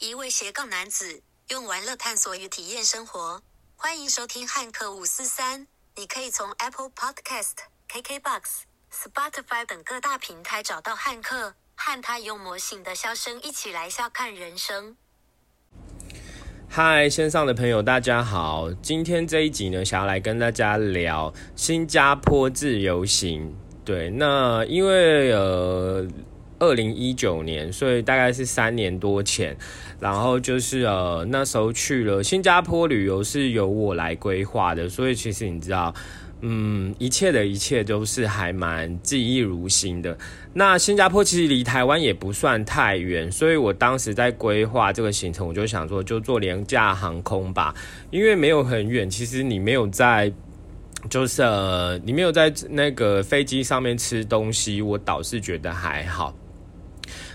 一位斜杠男子用玩乐探索与体验生活。欢迎收听汉克五四三。你可以从 Apple Podcast、KKBox、Spotify 等各大平台找到汉克，和他用魔性的笑声一起来笑看人生。嗨，线上的朋友，大家好！今天这一集呢，想要来跟大家聊新加坡自由行。对，那因为呃，二零一九年，所以大概是三年多前，然后就是呃，那时候去了新加坡旅游，是由我来规划的，所以其实你知道。嗯，一切的一切都是还蛮记忆如新的。那新加坡其实离台湾也不算太远，所以我当时在规划这个行程，我就想说就坐廉价航空吧，因为没有很远。其实你没有在，就是呃，你没有在那个飞机上面吃东西，我倒是觉得还好。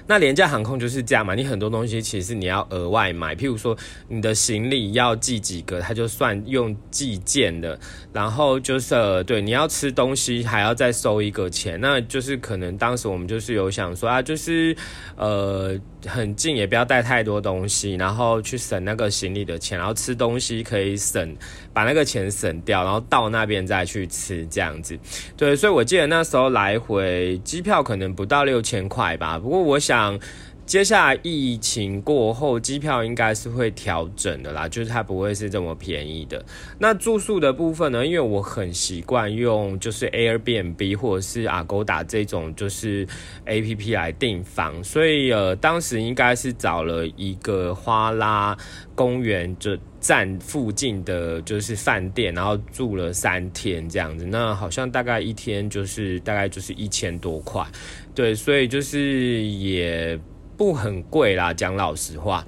那廉价航空就是这样嘛，你很多东西其实你要额外买，譬如说你的行李要寄几个，它就算用寄件的，然后就是对你要吃东西还要再收一个钱，那就是可能当时我们就是有想说啊，就是呃很近也不要带太多东西，然后去省那个行李的钱，然后吃东西可以省把那个钱省掉，然后到那边再去吃这样子，对，所以我记得那时候来回机票可能不到六千块吧，不过我想。接下来疫情过后，机票应该是会调整的啦，就是它不会是这么便宜的。那住宿的部分呢？因为我很习惯用就是 Airbnb 或者是 Agoda 这种就是 A P P 来订房，所以呃，当时应该是找了一个花拉公园就站附近的就是饭店，然后住了三天这样子。那好像大概一天就是大概就是一千多块。对，所以就是也不很贵啦，讲老实话。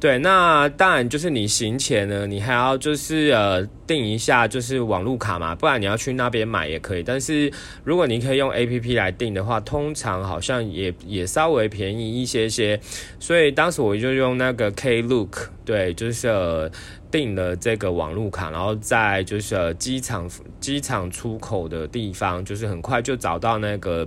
对，那当然就是你行前呢，你还要就是呃订一下就是网路卡嘛，不然你要去那边买也可以。但是如果你可以用 A P P 来订的话，通常好像也也稍微便宜一些些。所以当时我就用那个 Klook，对，就是呃订了这个网路卡，然后在就是机场机场出口的地方，就是很快就找到那个。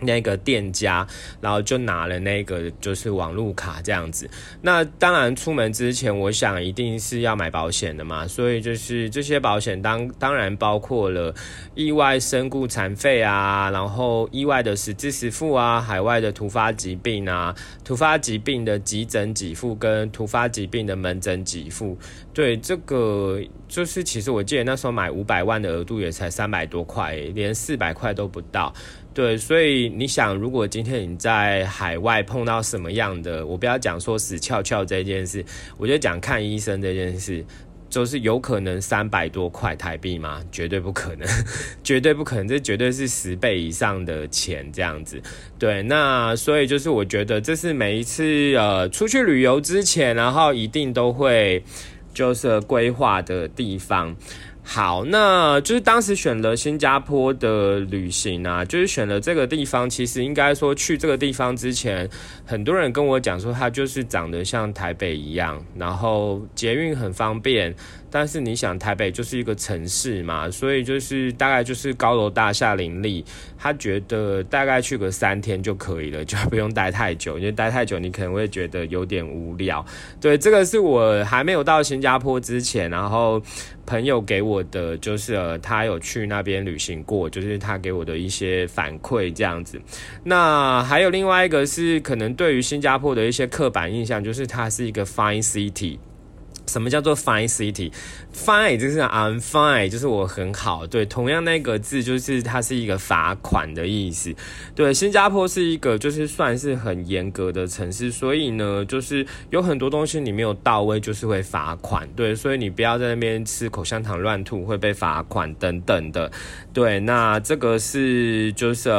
那个店家，然后就拿了那个就是网路卡这样子。那当然出门之前，我想一定是要买保险的嘛。所以就是这些保险当当然包括了意外身故残废啊，然后意外的实支实付啊，海外的突发疾病啊，突发疾病的急诊给付跟突发疾病的门诊给付。对这个就是其实我记得那时候买五百万的额度也才三百多块，连四百块都不到。对，所以你想，如果今天你在海外碰到什么样的，我不要讲说死翘翘这件事，我就讲看医生这件事，就是有可能三百多块台币吗？绝对不可能，绝对不可能，这绝对是十倍以上的钱这样子。对，那所以就是我觉得这是每一次呃出去旅游之前，然后一定都会就是规划的地方。好，那就是当时选了新加坡的旅行啊，就是选了这个地方。其实应该说去这个地方之前，很多人跟我讲说，它就是长得像台北一样，然后捷运很方便。但是你想，台北就是一个城市嘛，所以就是大概就是高楼大厦林立。他觉得大概去个三天就可以了，就不用待太久，因为待太久你可能会觉得有点无聊。对，这个是我还没有到新加坡之前，然后朋友给我的，就是他有去那边旅行过，就是他给我的一些反馈这样子。那还有另外一个是，可能对于新加坡的一些刻板印象，就是它是一个 fine city。什么叫做 fine city？fine 就是 I'm fine，就是我很好。对，同样那个字就是它是一个罚款的意思。对，新加坡是一个就是算是很严格的城市，所以呢，就是有很多东西你没有到位，就是会罚款。对，所以你不要在那边吃口香糖乱吐，会被罚款等等的。对，那这个是就是。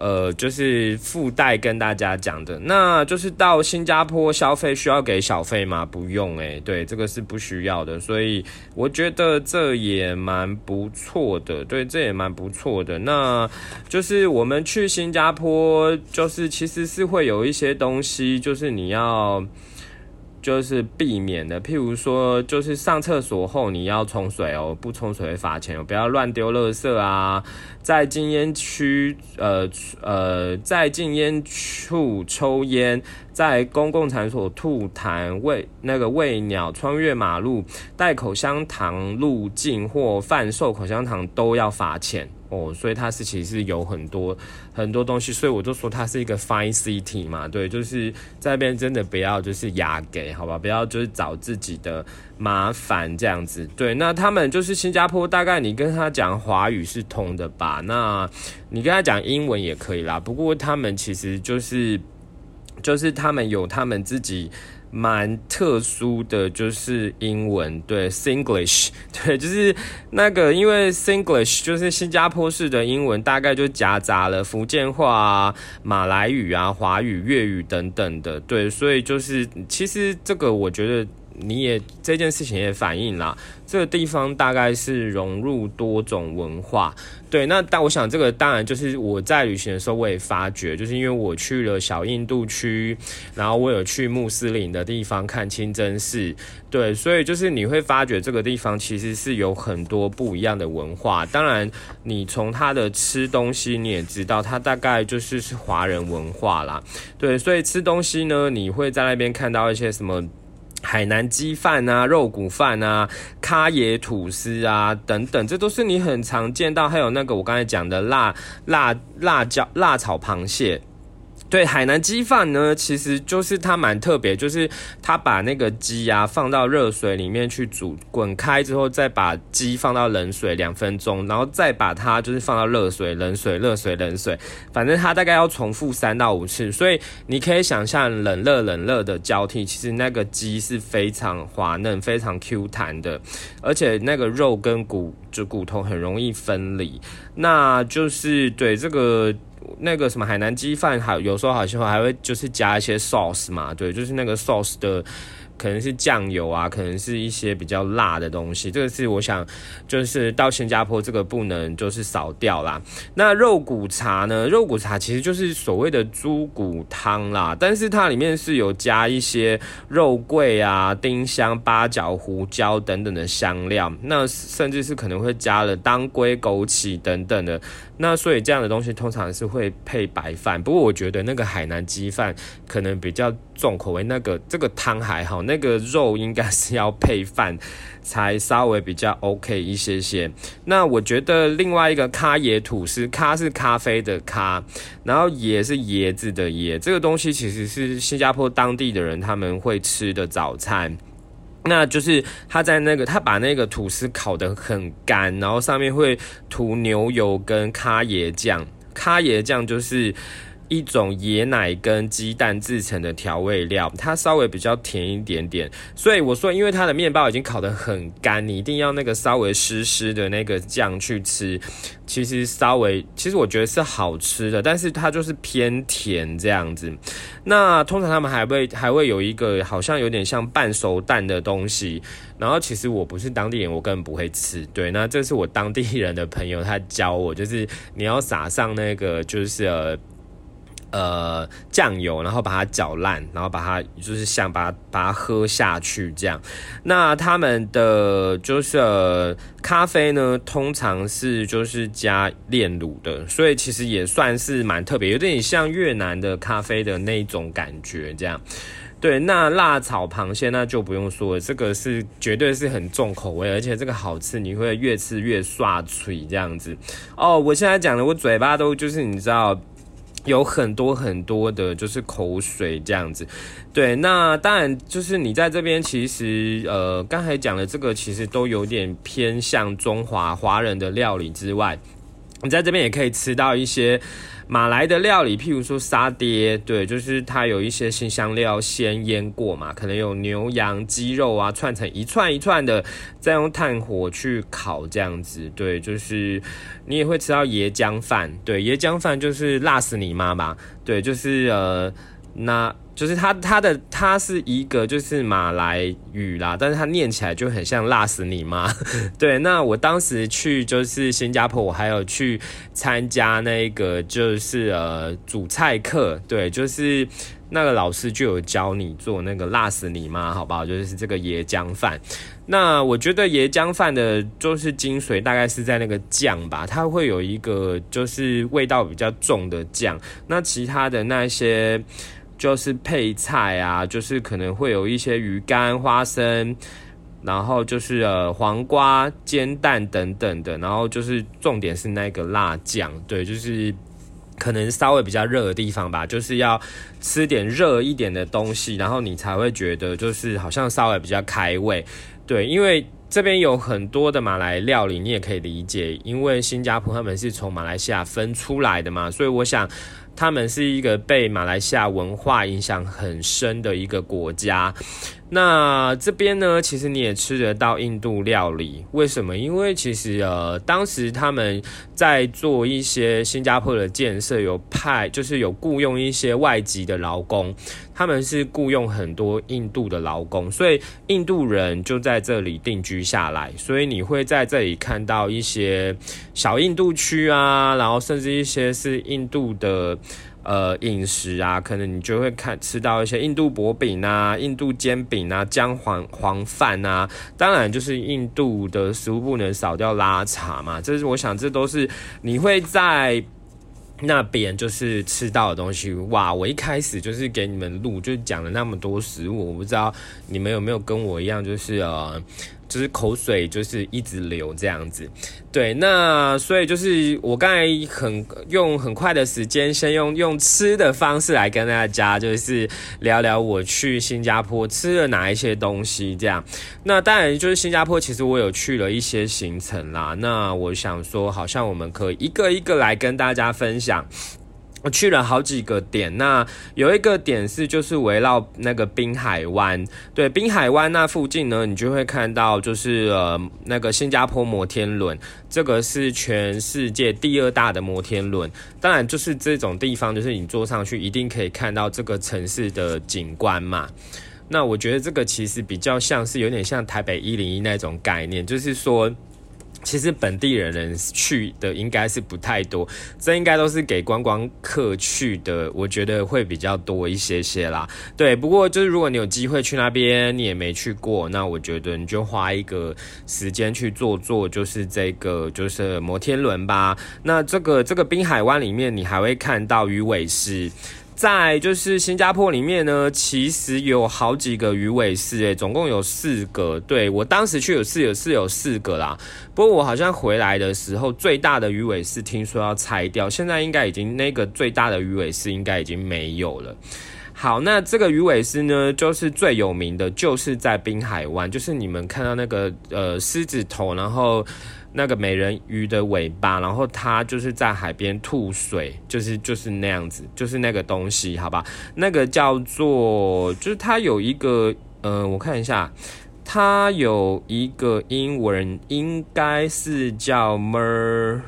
呃，就是附带跟大家讲的，那就是到新加坡消费需要给小费吗？不用诶，对，这个是不需要的，所以我觉得这也蛮不错的，对，这也蛮不错的。那就是我们去新加坡，就是其实是会有一些东西，就是你要。就是避免的，譬如说，就是上厕所后你要冲水哦，不冲水会罚钱哦，不要乱丢垃圾啊，在禁烟区，呃呃，在禁烟处抽烟，在公共场所吐痰、喂那个喂鸟、穿越马路、带口香糖入境或贩售口香糖都要罚钱。哦，所以它是其实有很多很多东西，所以我就说它是一个 fine city 嘛，对，就是在那边真的不要就是压给，好吧，不要就是找自己的麻烦这样子，对，那他们就是新加坡，大概你跟他讲华语是通的吧，那你跟他讲英文也可以啦，不过他们其实就是就是他们有他们自己。蛮特殊的就是英文，对，Singlish，对，就是那个，因为 Singlish 就是新加坡式的英文，大概就夹杂了福建话啊、马来语啊、华语、粤语等等的，对，所以就是其实这个我觉得。你也这件事情也反映了这个地方大概是融入多种文化，对。那但我想这个当然就是我在旅行的时候我也发觉，就是因为我去了小印度区，然后我有去穆斯林的地方看清真寺，对，所以就是你会发觉这个地方其实是有很多不一样的文化。当然，你从它的吃东西你也知道，它大概就是是华人文化啦，对。所以吃东西呢，你会在那边看到一些什么。海南鸡饭啊，肉骨饭啊，咖椰吐司啊，等等，这都是你很常见到。还有那个我刚才讲的辣辣辣椒辣炒螃蟹。对海南鸡饭呢，其实就是它蛮特别，就是它把那个鸡啊放到热水里面去煮，滚开之后再把鸡放到冷水两分钟，然后再把它就是放到热水、冷水、热水、冷水，反正它大概要重复三到五次，所以你可以想象冷热冷热的交替，其实那个鸡是非常滑嫩、非常 Q 弹的，而且那个肉跟骨就骨头很容易分离，那就是对这个。那个什么海南鸡饭，还有时候好像还会就是加一些 sauce 嘛，对，就是那个 sauce 的。可能是酱油啊，可能是一些比较辣的东西。这个是我想，就是到新加坡这个不能就是少掉啦。那肉骨茶呢？肉骨茶其实就是所谓的猪骨汤啦，但是它里面是有加一些肉桂啊、丁香、八角、胡椒等等的香料，那甚至是可能会加了当归、枸杞等等的。那所以这样的东西通常是会配白饭。不过我觉得那个海南鸡饭可能比较重口味，那个这个汤还好。那个肉应该是要配饭才稍微比较 OK 一些些。那我觉得另外一个咖椰吐司，咖是咖啡的咖，然后椰是椰子的椰，这个东西其实是新加坡当地的人他们会吃的早餐。那就是他在那个他把那个吐司烤得很干，然后上面会涂牛油跟咖椰酱，咖椰酱就是。一种椰奶跟鸡蛋制成的调味料，它稍微比较甜一点点，所以我说，因为它的面包已经烤得很干，你一定要那个稍微湿湿的那个酱去吃，其实稍微，其实我觉得是好吃的，但是它就是偏甜这样子。那通常他们还会还会有一个好像有点像半熟蛋的东西，然后其实我不是当地人，我根本不会吃。对，那这是我当地人的朋友他教我，就是你要撒上那个就是呃。呃，酱油，然后把它搅烂，然后把它就是像把它把它喝下去这样。那他们的就是咖啡呢，通常是就是加炼乳的，所以其实也算是蛮特别，有点像越南的咖啡的那种感觉这样。对，那辣炒螃蟹那就不用说了，这个是绝对是很重口味，而且这个好吃，你会越吃越刷嘴这样子。哦，我现在讲的，我嘴巴都就是你知道。有很多很多的，就是口水这样子，对，那当然就是你在这边，其实呃，刚才讲的这个其实都有点偏向中华华人的料理之外，你在这边也可以吃到一些。马来的料理，譬如说沙爹，对，就是它有一些新香料先腌过嘛，可能有牛羊鸡肉啊，串成一串一串的，再用炭火去烤这样子，对，就是你也会吃到椰浆饭，对，椰浆饭就是辣死你妈吧，对，就是呃那。就是它它的它是一个就是马来语啦，但是它念起来就很像辣死你妈。对，那我当时去就是新加坡，我还有去参加那个就是呃煮菜课，对，就是那个老师就有教你做那个辣死你妈，好不好？就是这个椰浆饭。那我觉得椰浆饭的就是精髓大概是在那个酱吧，它会有一个就是味道比较重的酱，那其他的那些。就是配菜啊，就是可能会有一些鱼干、花生，然后就是呃黄瓜、煎蛋等等的，然后就是重点是那个辣酱，对，就是可能稍微比较热的地方吧，就是要吃点热一点的东西，然后你才会觉得就是好像稍微比较开胃，对，因为这边有很多的马来料理，你也可以理解，因为新加坡他们是从马来西亚分出来的嘛，所以我想。他们是一个被马来西亚文化影响很深的一个国家。那这边呢，其实你也吃得到印度料理。为什么？因为其实呃，当时他们在做一些新加坡的建设，有派就是有雇佣一些外籍的劳工。他们是雇佣很多印度的劳工，所以印度人就在这里定居下来。所以你会在这里看到一些小印度区啊，然后甚至一些是印度的呃饮食啊，可能你就会看吃到一些印度薄饼啊、印度煎饼啊、姜黄黄饭啊。当然，就是印度的食物不能少掉拉茶嘛。这是我想，这都是你会在。那边就是吃到的东西哇！我一开始就是给你们录，就讲了那么多食物，我不知道你们有没有跟我一样，就是呃。就是口水就是一直流这样子，对，那所以就是我刚才很用很快的时间，先用用吃的方式来跟大家就是聊聊我去新加坡吃了哪一些东西这样。那当然就是新加坡，其实我有去了一些行程啦。那我想说，好像我们可以一个一个来跟大家分享。我去了好几个点，那有一个点是就是围绕那个滨海湾，对，滨海湾那附近呢，你就会看到就是呃那个新加坡摩天轮，这个是全世界第二大的摩天轮，当然就是这种地方，就是你坐上去一定可以看到这个城市的景观嘛。那我觉得这个其实比较像是有点像台北一零一那种概念，就是说。其实本地人人去的应该是不太多，这应该都是给观光客去的，我觉得会比较多一些些啦。对，不过就是如果你有机会去那边，你也没去过，那我觉得你就花一个时间去坐坐，就是这个就是摩天轮吧。那这个这个滨海湾里面，你还会看到鱼尾狮。在就是新加坡里面呢，其实有好几个鱼尾狮，诶，总共有四个。对我当时去有四有是有四个啦。不过我好像回来的时候，最大的鱼尾狮听说要拆掉，现在应该已经那个最大的鱼尾狮应该已经没有了。好，那这个鱼尾狮呢，就是最有名的，就是在滨海湾，就是你们看到那个呃狮子头，然后。那个美人鱼的尾巴，然后它就是在海边吐水，就是就是那样子，就是那个东西，好吧？那个叫做，就是它有一个，呃，我看一下，它有一个英文，应该是叫 mer。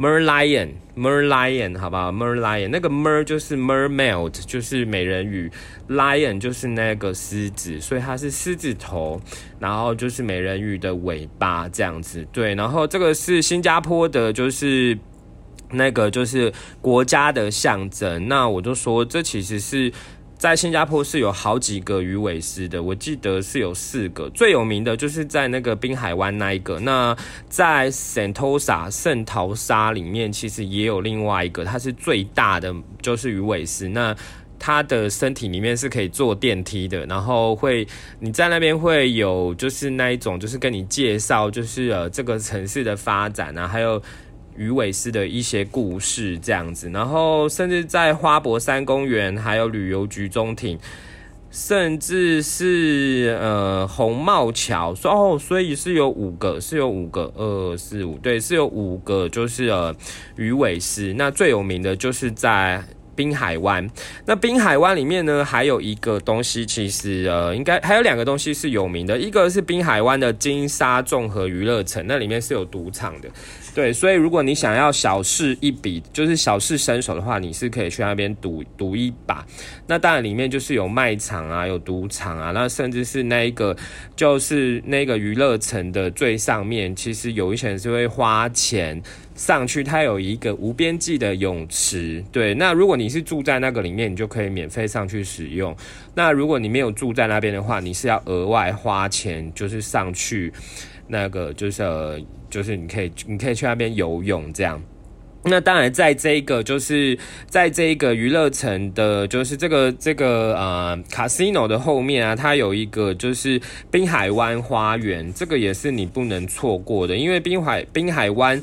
Merlion，Merlion，好不好？Merlion，那个 Mer 就是 Mermaid，就是美人鱼，Lion 就是那个狮子，所以它是狮子头，然后就是美人鱼的尾巴这样子。对，然后这个是新加坡的，就是那个就是国家的象征。那我就说，这其实是。在新加坡是有好几个鱼尾狮的，我记得是有四个，最有名的就是在那个滨海湾那一个。那在圣淘沙圣淘沙里面，其实也有另外一个，它是最大的，就是鱼尾狮。那它的身体里面是可以坐电梯的，然后会你在那边会有就是那一种，就是跟你介绍，就是呃这个城市的发展啊，还有。鱼尾狮的一些故事这样子，然后甚至在花博山公园，还有旅游局中庭，甚至是呃红帽桥，哦，所以是有五个，是有五个，二四五，对，是有五个，就是呃鱼尾狮。那最有名的就是在。滨海湾。那滨海湾里面呢，还有一个东西，其实呃，应该还有两个东西是有名的，一个是滨海湾的金沙综合娱乐城，那里面是有赌场的。对，所以如果你想要小试一笔，就是小试身手的话，你是可以去那边赌赌一把。那当然里面就是有卖场啊，有赌场啊，那甚至是那一个就是那个娱乐城的最上面，其实有一些人是会花钱上去，它有一个无边际的泳池。对，那如果你是住在那个里面，你就可以免费上去使用。那如果你没有住在那边的话，你是要额外花钱，就是上去那个就是。就是你可以，你可以去那边游泳这样。那当然，在这个就是在这一个娱乐城的，就是这个这个呃 casino 的后面啊，它有一个就是滨海湾花园，这个也是你不能错过的，因为滨海滨海湾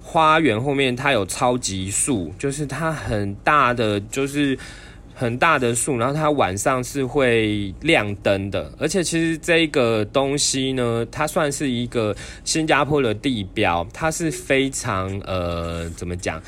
花园后面它有超级树，就是它很大的就是。很大的树，然后它晚上是会亮灯的，而且其实这个东西呢，它算是一个新加坡的地标，它是非常呃怎么讲，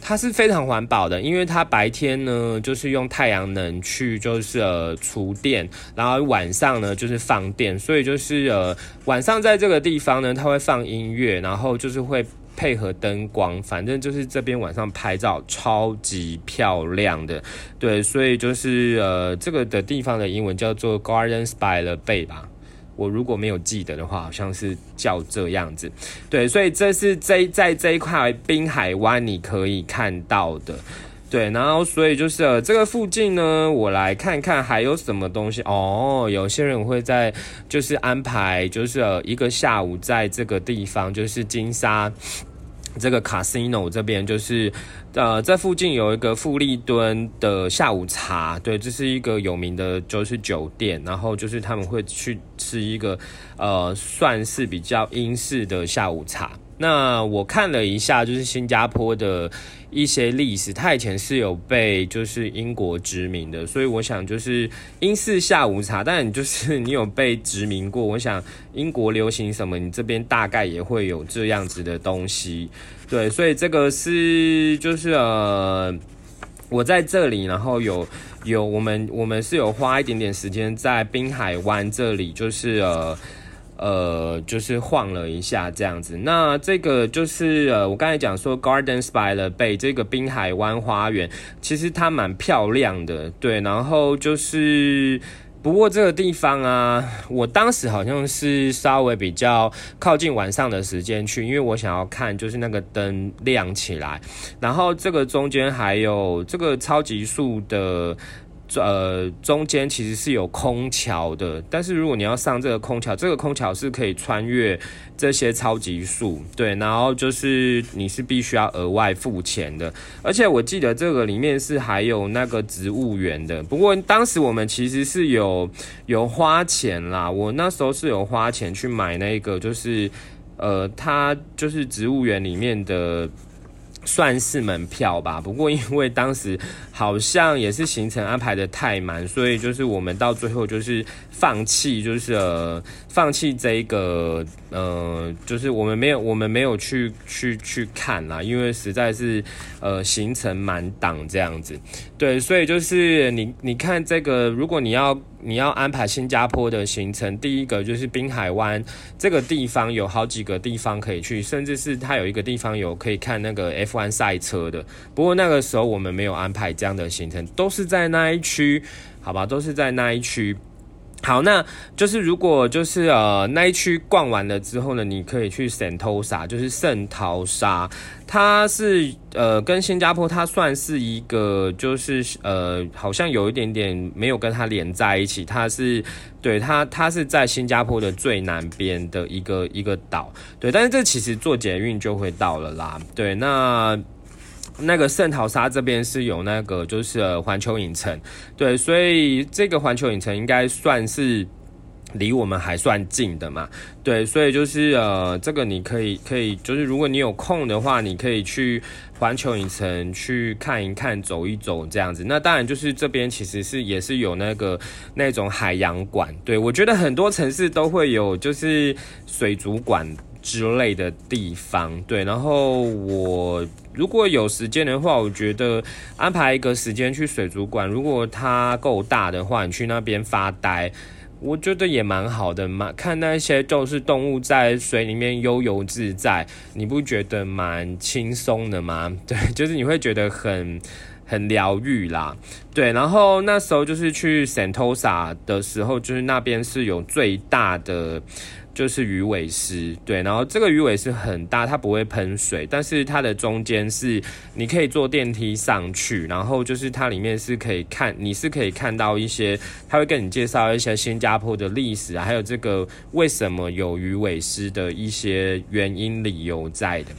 它是非常环保的，因为它白天呢就是用太阳能去就是呃储电，然后晚上呢就是放电，所以就是呃晚上在这个地方呢，它会放音乐，然后就是会。配合灯光，反正就是这边晚上拍照超级漂亮的，对，所以就是呃，这个的地方的英文叫做 Gardens by the Bay 吧，我如果没有记得的话，好像是叫这样子，对，所以这是这在这一块滨海湾你可以看到的，对，然后所以就是，这个附近呢，我来看看还有什么东西哦，有些人会在就是安排就是一个下午在这个地方就是金沙。这个 casino 这边就是，呃，在附近有一个富利敦的下午茶，对，这是一个有名的，就是酒店，然后就是他们会去吃一个，呃，算是比较英式的下午茶。那我看了一下，就是新加坡的一些历史，它以前是有被就是英国殖民的，所以我想就是英式下午茶，但就是你有被殖民过，我想英国流行什么，你这边大概也会有这样子的东西，对，所以这个是就是呃，我在这里，然后有有我们我们是有花一点点时间在滨海湾这里，就是呃。呃，就是晃了一下这样子。那这个就是呃，我刚才讲说 Gardens by the Bay 这个滨海湾花园，其实它蛮漂亮的，对。然后就是，不过这个地方啊，我当时好像是稍微比较靠近晚上的时间去，因为我想要看就是那个灯亮起来。然后这个中间还有这个超级树的。呃，中间其实是有空桥的，但是如果你要上这个空桥，这个空桥是可以穿越这些超级树，对，然后就是你是必须要额外付钱的，而且我记得这个里面是还有那个植物园的，不过当时我们其实是有有花钱啦，我那时候是有花钱去买那个，就是呃，它就是植物园里面的。算是门票吧，不过因为当时好像也是行程安排的太满，所以就是我们到最后就是放弃，就是呃放弃这个呃，就是我们没有我们没有去去去看啦，因为实在是呃行程满档这样子，对，所以就是你你看这个，如果你要。你要安排新加坡的行程，第一个就是滨海湾这个地方有好几个地方可以去，甚至是它有一个地方有可以看那个 F1 赛车的。不过那个时候我们没有安排这样的行程，都是在那一区，好吧，都是在那一区。好，那就是如果就是呃那一区逛完了之后呢，你可以去圣淘沙，就是圣淘沙，它是呃跟新加坡它算是一个就是呃好像有一点点没有跟它连在一起，它是对它它是在新加坡的最南边的一个一个岛，对，但是这其实坐捷运就会到了啦，对，那。那个圣淘沙这边是有那个就是环球影城，对，所以这个环球影城应该算是离我们还算近的嘛，对，所以就是呃，这个你可以可以就是如果你有空的话，你可以去环球影城去看一看、走一走这样子。那当然就是这边其实是也是有那个那种海洋馆，对我觉得很多城市都会有就是水族馆。之类的地方。对，然后我如果有时间的话，我觉得安排一个时间去水族馆，如果它够大的话，你去那边发呆。我觉得也蛮好的嘛，看那些就是动物在水里面悠游自在，你不觉得蛮轻松的吗？对，就是你会觉得很很疗愈啦。对，然后那时候就是去圣托萨的时候，就是那边是有最大的。就是鱼尾狮，对，然后这个鱼尾狮很大，它不会喷水，但是它的中间是你可以坐电梯上去，然后就是它里面是可以看，你是可以看到一些，他会跟你介绍一些新加坡的历史啊，还有这个为什么有鱼尾狮的一些原因理由在的，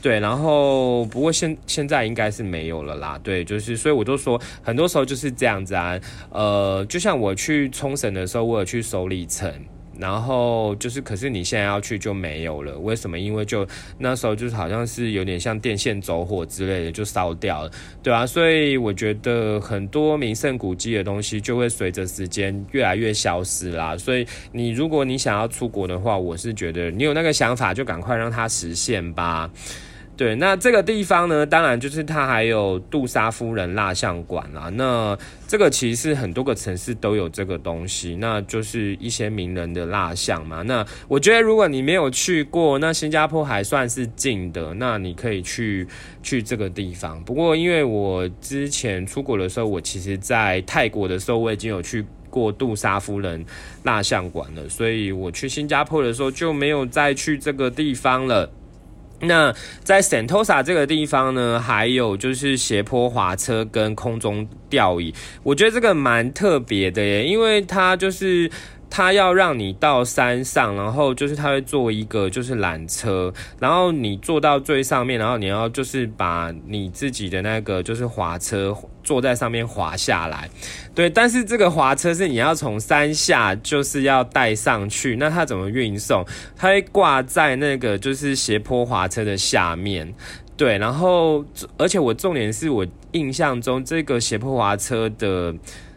对，然后不过现现在应该是没有了啦，对，就是所以我都说很多时候就是这样子啊，呃，就像我去冲绳的时候，我有去首里城。然后就是，可是你现在要去就没有了，为什么？因为就那时候就是好像是有点像电线走火之类的，就烧掉了，对啊，所以我觉得很多名胜古迹的东西就会随着时间越来越消失啦。所以你如果你想要出国的话，我是觉得你有那个想法就赶快让它实现吧。对，那这个地方呢，当然就是它还有杜莎夫人蜡像馆啦。那这个其实很多个城市都有这个东西，那就是一些名人的蜡像嘛。那我觉得如果你没有去过，那新加坡还算是近的，那你可以去去这个地方。不过因为我之前出国的时候，我其实在泰国的时候，我已经有去过杜莎夫人蜡像馆了，所以我去新加坡的时候就没有再去这个地方了。那在 Sentosa 这个地方呢，还有就是斜坡滑车跟空中吊椅，我觉得这个蛮特别的耶，因为它就是它要让你到山上，然后就是它会做一个就是缆车，然后你坐到最上面，然后你要就是把你自己的那个就是滑车。坐在上面滑下来，对，但是这个滑车是你要从山下就是要带上去，那它怎么运送？它会挂在那个就是斜坡滑车的下面，对，然后而且我重点是我印象中这个斜坡滑车的，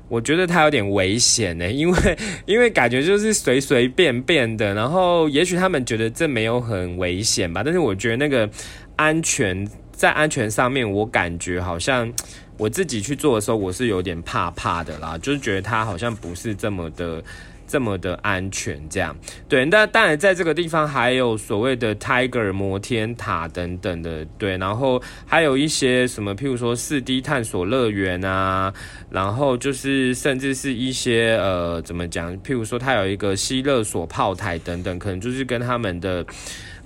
我觉得它有点危险呢，因为因为感觉就是随随便便的，然后也许他们觉得这没有很危险吧，但是我觉得那个安全在安全上面，我感觉好像。我自己去做的时候，我是有点怕怕的啦，就是觉得它好像不是这么的、这么的安全这样。对，那当然在这个地方还有所谓的 Tiger 摩天塔等等的，对，然后还有一些什么，譬如说四 D 探索乐园啊，然后就是甚至是一些呃，怎么讲？譬如说它有一个希勒索炮台等等，可能就是跟他们的。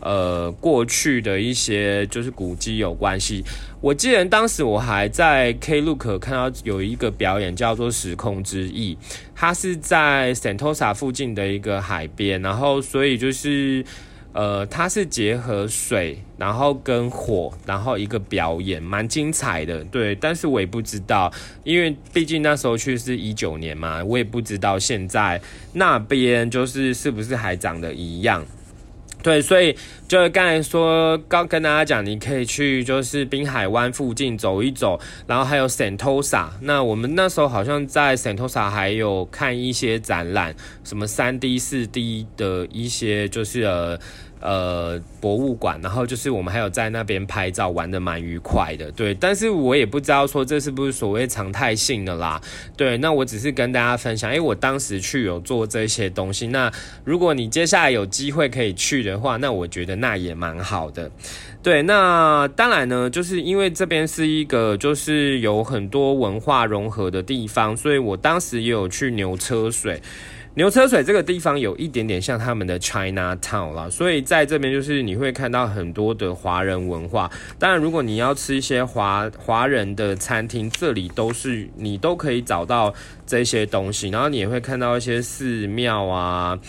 呃，过去的一些就是古迹有关系。我记得当时我还在 Klook 看到有一个表演叫做《时空之翼》，它是在 Sentosa 附近的一个海边，然后所以就是呃，它是结合水，然后跟火，然后一个表演，蛮精彩的。对，但是我也不知道，因为毕竟那时候去是一九年嘛，我也不知道现在那边就是是不是还长得一样。对，所以就刚才说，刚跟大家讲，你可以去就是滨海湾附近走一走，然后还有 Sentosa。那我们那时候好像在 Sentosa 还有看一些展览，什么三 D、四 D 的一些就是呃。呃，博物馆，然后就是我们还有在那边拍照，玩的蛮愉快的，对。但是我也不知道说这是不是所谓常态性的啦，对。那我只是跟大家分享，因为我当时去有做这些东西。那如果你接下来有机会可以去的话，那我觉得那也蛮好的，对。那当然呢，就是因为这边是一个就是有很多文化融合的地方，所以我当时也有去牛车水。牛车水这个地方有一点点像他们的 China Town 啦，所以在这边就是你会看到很多的华人文化。当然，如果你要吃一些华华人的餐厅，这里都是你都可以找到这些东西。然后你也会看到一些寺庙啊。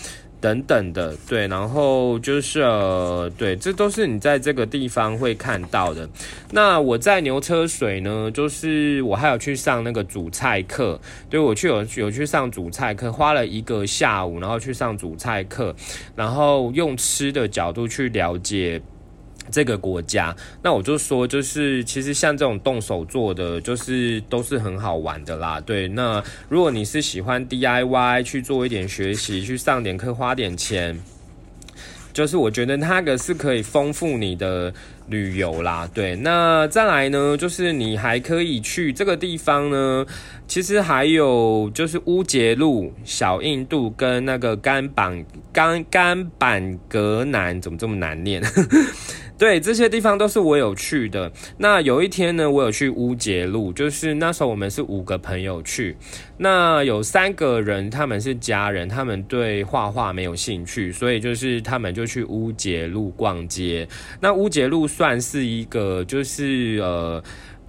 等等的，对，然后就是呃，对，这都是你在这个地方会看到的。那我在牛车水呢，就是我还有去上那个主菜课，对我去有有去上主菜课，花了一个下午，然后去上主菜课，然后用吃的角度去了解。这个国家，那我就说，就是其实像这种动手做的，就是都是很好玩的啦。对，那如果你是喜欢 DIY 去做一点学习，去上点课，花点钱。就是我觉得那个是可以丰富你的旅游啦。对，那再来呢，就是你还可以去这个地方呢。其实还有就是乌节路、小印度跟那个甘板甘甘板格南，怎么这么难念？对，这些地方都是我有去的。那有一天呢，我有去乌节路，就是那时候我们是五个朋友去，那有三个人他们是家人，他们对画画没有兴趣，所以就是他们就去乌节路逛街。那乌节路算是一个，就是呃。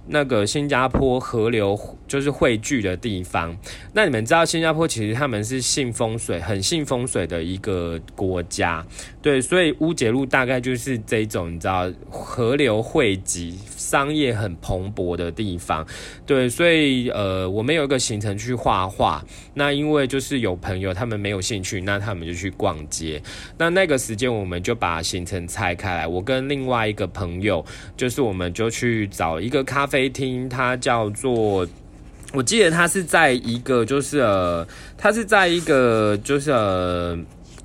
那个新加坡河流就是汇聚的地方。那你们知道新加坡其实他们是信风水，很信风水的一个国家，对，所以乌节路大概就是这种你知道河流汇集、商业很蓬勃的地方，对，所以呃，我们有一个行程去画画。那因为就是有朋友他们没有兴趣，那他们就去逛街。那那个时间我们就把行程拆开来，我跟另外一个朋友，就是我们就去找一个咖。啡厅，它叫做，我记得它是在一个，就是呃，它是在一个，就是呃，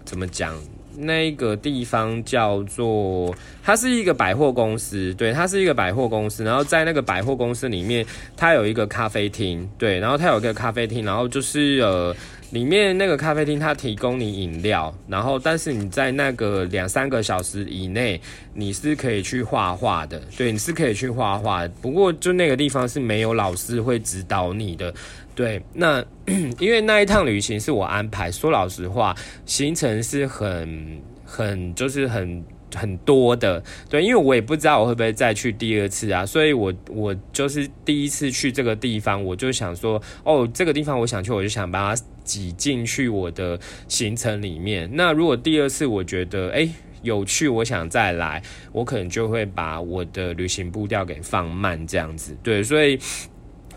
怎么讲？那个地方叫做，它是一个百货公司，对，它是一个百货公司。然后在那个百货公司里面，它有一个咖啡厅，对，然后它有一个咖啡厅，然后就是呃。里面那个咖啡厅，它提供你饮料，然后但是你在那个两三个小时以内，你是可以去画画的，对，你是可以去画画。不过就那个地方是没有老师会指导你的，对。那因为那一趟旅行是我安排，说老实话，行程是很很就是很。很多的，对，因为我也不知道我会不会再去第二次啊，所以我我就是第一次去这个地方，我就想说，哦，这个地方我想去，我就想把它挤进去我的行程里面。那如果第二次我觉得，哎，有趣，我想再来，我可能就会把我的旅行步调给放慢，这样子，对，所以。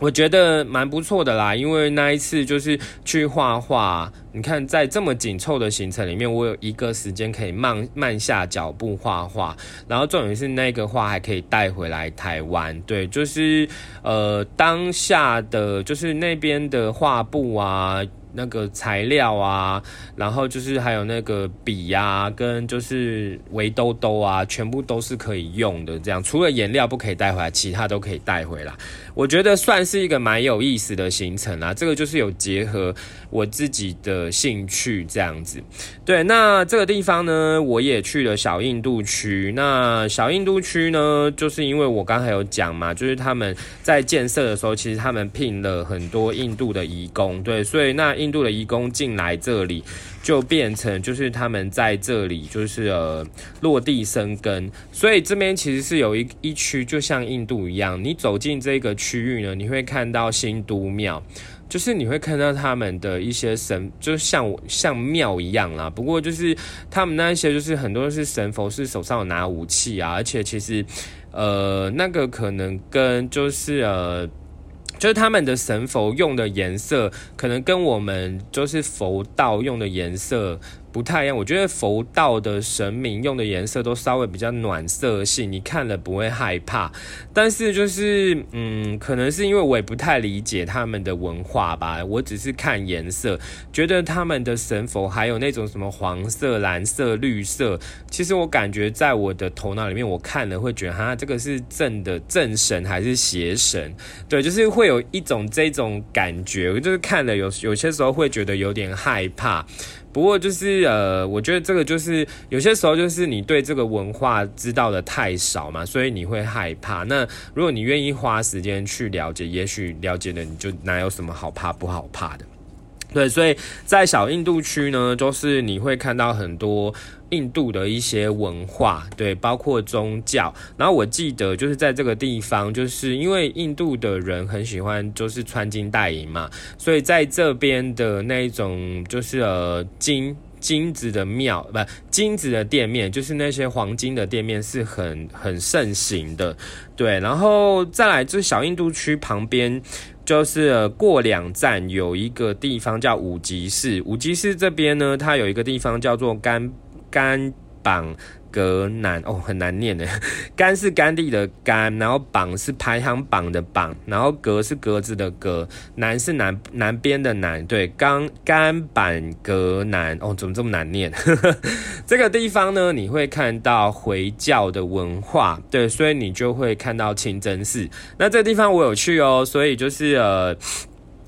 我觉得蛮不错的啦，因为那一次就是去画画，你看在这么紧凑的行程里面，我有一个时间可以慢慢下脚步画画，然后重点是那个画还可以带回来台湾，对，就是呃当下的就是那边的画布啊。那个材料啊，然后就是还有那个笔呀，跟就是围兜兜啊，全部都是可以用的。这样除了颜料不可以带回来，其他都可以带回来。我觉得算是一个蛮有意思的行程啊。这个就是有结合我自己的兴趣这样子。对，那这个地方呢，我也去了小印度区。那小印度区呢，就是因为我刚才有讲嘛，就是他们在建设的时候，其实他们聘了很多印度的移工。对，所以那。印度的移工进来这里，就变成就是他们在这里就是呃落地生根，所以这边其实是有一一区，就像印度一样，你走进这个区域呢，你会看到新都庙，就是你会看到他们的一些神，就像像庙一样啦。不过就是他们那一些就是很多是神佛是手上有拿武器啊，而且其实呃那个可能跟就是呃。就是他们的神佛用的颜色，可能跟我们就是佛道用的颜色。不太一样，我觉得佛道的神明用的颜色都稍微比较暖色系，你看了不会害怕。但是就是，嗯，可能是因为我也不太理解他们的文化吧，我只是看颜色，觉得他们的神佛还有那种什么黄色、蓝色、绿色，其实我感觉在我的头脑里面，我看了会觉得，哈，这个是正的正神还是邪神？对，就是会有一种这种感觉，我就是看了有有些时候会觉得有点害怕。不过就是呃，我觉得这个就是有些时候就是你对这个文化知道的太少嘛，所以你会害怕。那如果你愿意花时间去了解，也许了解了你就哪有什么好怕不好怕的。对，所以在小印度区呢，就是你会看到很多印度的一些文化，对，包括宗教。然后我记得就是在这个地方，就是因为印度的人很喜欢就是穿金戴银嘛，所以在这边的那种就是呃金金子的庙，不金子的店面，就是那些黄金的店面是很很盛行的。对，然后再来就是小印度区旁边。就是过两站有一个地方叫五吉市，五吉市这边呢，它有一个地方叫做甘甘榜。格南哦，很难念的。甘是甘地的甘，然后榜是排行榜的榜，然后格是格子的格，南是南南边的南。对，甘甘榜格南哦，怎么这么难念？这个地方呢，你会看到回教的文化，对，所以你就会看到清真寺。那这个地方我有去哦，所以就是呃。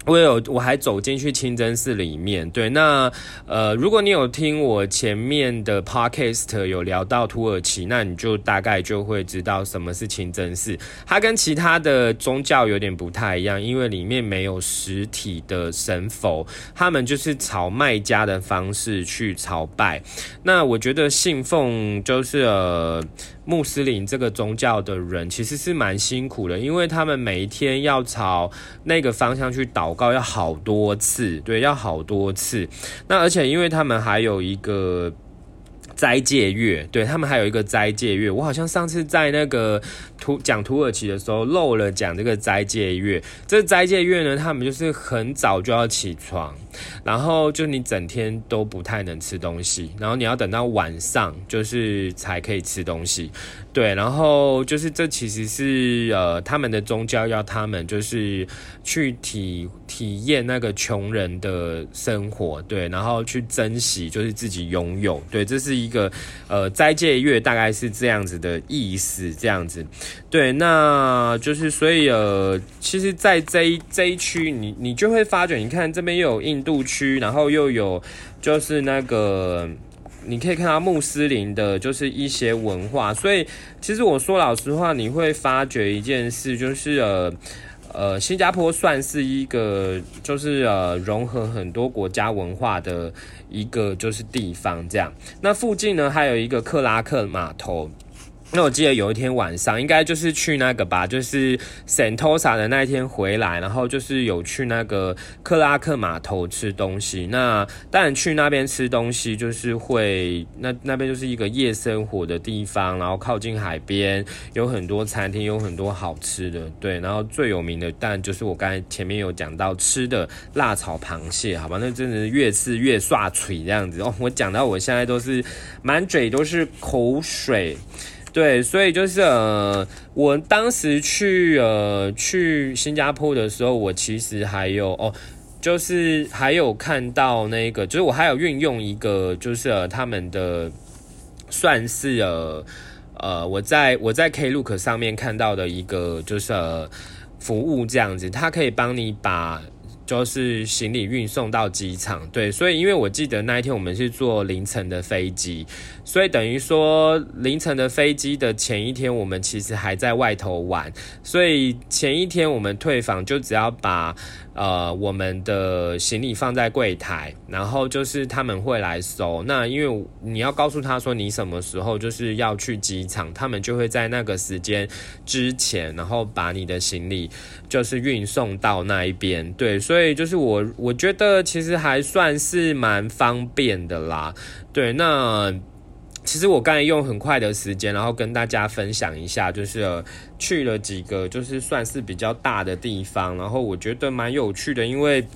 我有，我还走进去清真寺里面。对，那呃，如果你有听我前面的 podcast 有聊到土耳其，那你就大概就会知道什么是清真寺。它跟其他的宗教有点不太一样，因为里面没有实体的神佛，他们就是朝卖家的方式去朝拜。那我觉得信奉就是呃。穆斯林这个宗教的人其实是蛮辛苦的，因为他们每一天要朝那个方向去祷告，要好多次，对，要好多次。那而且因为他们还有一个斋戒月，对他们还有一个斋戒月。我好像上次在那个土讲土耳其的时候漏了讲这个斋戒月。这斋戒月呢，他们就是很早就要起床。然后就你整天都不太能吃东西，然后你要等到晚上就是才可以吃东西，对，然后就是这其实是呃他们的宗教要他们就是去体体验那个穷人的生活，对，然后去珍惜就是自己拥有，对，这是一个呃斋戒月大概是这样子的意思，这样子，对，那就是所以呃其实，在这一这一区你你就会发觉，你看这边又有印。度区，然后又有就是那个，你可以看到穆斯林的，就是一些文化。所以，其实我说老实话，你会发觉一件事，就是呃呃，新加坡算是一个，就是呃融合很多国家文化的一个就是地方。这样，那附近呢还有一个克拉克码头。那我记得有一天晚上，应该就是去那个吧，就是 Sentosa 的那一天回来，然后就是有去那个克拉克码头吃东西。那当然去那边吃东西，就是会那那边就是一个夜生活的地方，然后靠近海边，有很多餐厅，有很多好吃的。对，然后最有名的，但就是我刚才前面有讲到吃的辣炒螃蟹，好吧，那真的是越吃越刷嘴这样子哦。我讲到我现在都是满嘴都是口水。对，所以就是呃，我当时去呃去新加坡的时候，我其实还有哦，就是还有看到那个，就是我还有运用一个，就是他们的算是呃呃我在我在 Klook 上面看到的一个就是服务这样子，它可以帮你把。就是行李运送到机场，对，所以因为我记得那一天我们是坐凌晨的飞机，所以等于说凌晨的飞机的前一天，我们其实还在外头玩，所以前一天我们退房就只要把。呃，我们的行李放在柜台，然后就是他们会来收。那因为你要告诉他说你什么时候就是要去机场，他们就会在那个时间之前，然后把你的行李就是运送到那一边。对，所以就是我我觉得其实还算是蛮方便的啦。对，那。其实我刚才用很快的时间，然后跟大家分享一下，就是去了几个就是算是比较大的地方，然后我觉得蛮有趣的，因为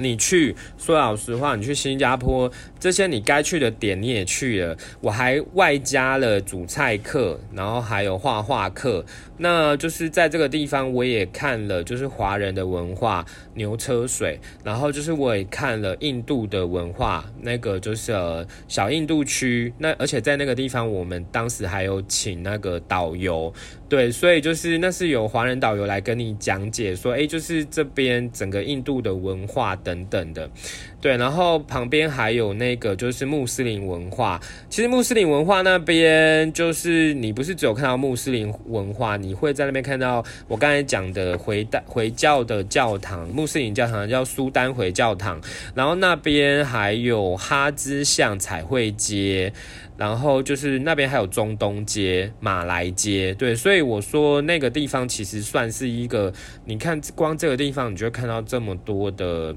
你去说老实话，你去新加坡这些你该去的点你也去了，我还外加了主菜课，然后还有画画课。那就是在这个地方，我也看了，就是华人的文化牛车水，然后就是我也看了印度的文化，那个就是小印度区。那而且在那个地方，我们当时还有请那个导游，对，所以就是那是有华人导游来跟你讲解说，哎，就是这边整个印度的文化等等的。对，然后旁边还有那个就是穆斯林文化。其实穆斯林文化那边就是你不是只有看到穆斯林文化，你会在那边看到我刚才讲的回回教的教堂，穆斯林教堂叫苏丹回教堂。然后那边还有哈兹巷彩绘街，然后就是那边还有中东街、马来街。对，所以我说那个地方其实算是一个，你看光这个地方，你就看到这么多的。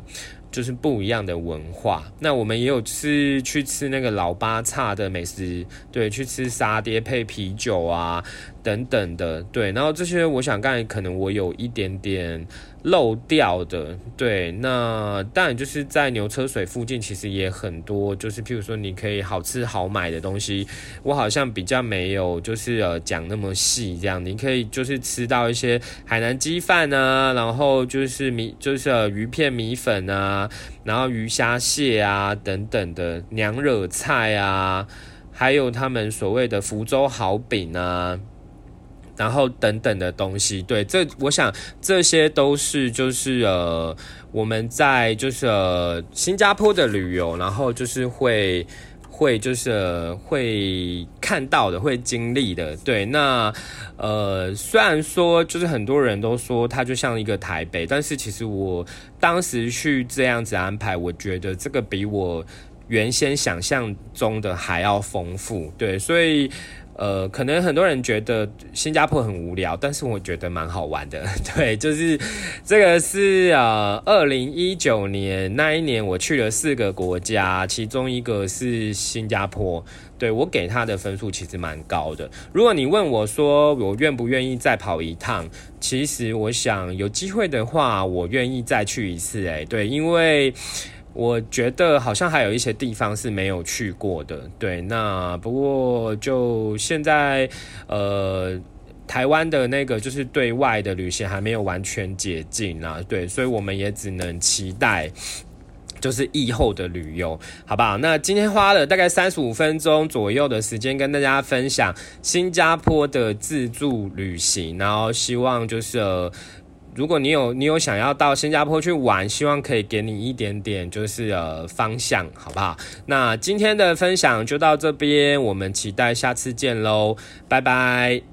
就是不一样的文化。那我们也有吃去吃那个老八叉的美食，对，去吃沙爹配啤酒啊等等的，对。然后这些我想刚才可能我有一点点漏掉的，对，那当然就是在牛车水附近，其实也很多，就是譬如说你可以好吃好买的东西，我好像比较没有，就是呃讲那么细这样，你可以就是吃到一些海南鸡饭啊，然后就是米就是鱼片米粉啊，然后鱼虾蟹啊等等的娘惹菜啊，还有他们所谓的福州好饼啊。然后等等的东西，对，这我想这些都是就是呃我们在就是呃新加坡的旅游，然后就是会会就是会看到的，会经历的，对。那呃虽然说就是很多人都说它就像一个台北，但是其实我当时去这样子安排，我觉得这个比我原先想象中的还要丰富，对，所以。呃，可能很多人觉得新加坡很无聊，但是我觉得蛮好玩的。对，就是这个是呃，二零一九年那一年我去了四个国家，其中一个是新加坡。对我给他的分数其实蛮高的。如果你问我说我愿不愿意再跑一趟，其实我想有机会的话，我愿意再去一次。诶，对，因为。我觉得好像还有一些地方是没有去过的，对。那不过就现在，呃，台湾的那个就是对外的旅行还没有完全解禁啦，对，所以我们也只能期待，就是疫后的旅游，好不好？那今天花了大概三十五分钟左右的时间跟大家分享新加坡的自助旅行，然后希望就是。如果你有你有想要到新加坡去玩，希望可以给你一点点就是呃方向，好不好？那今天的分享就到这边，我们期待下次见喽，拜拜。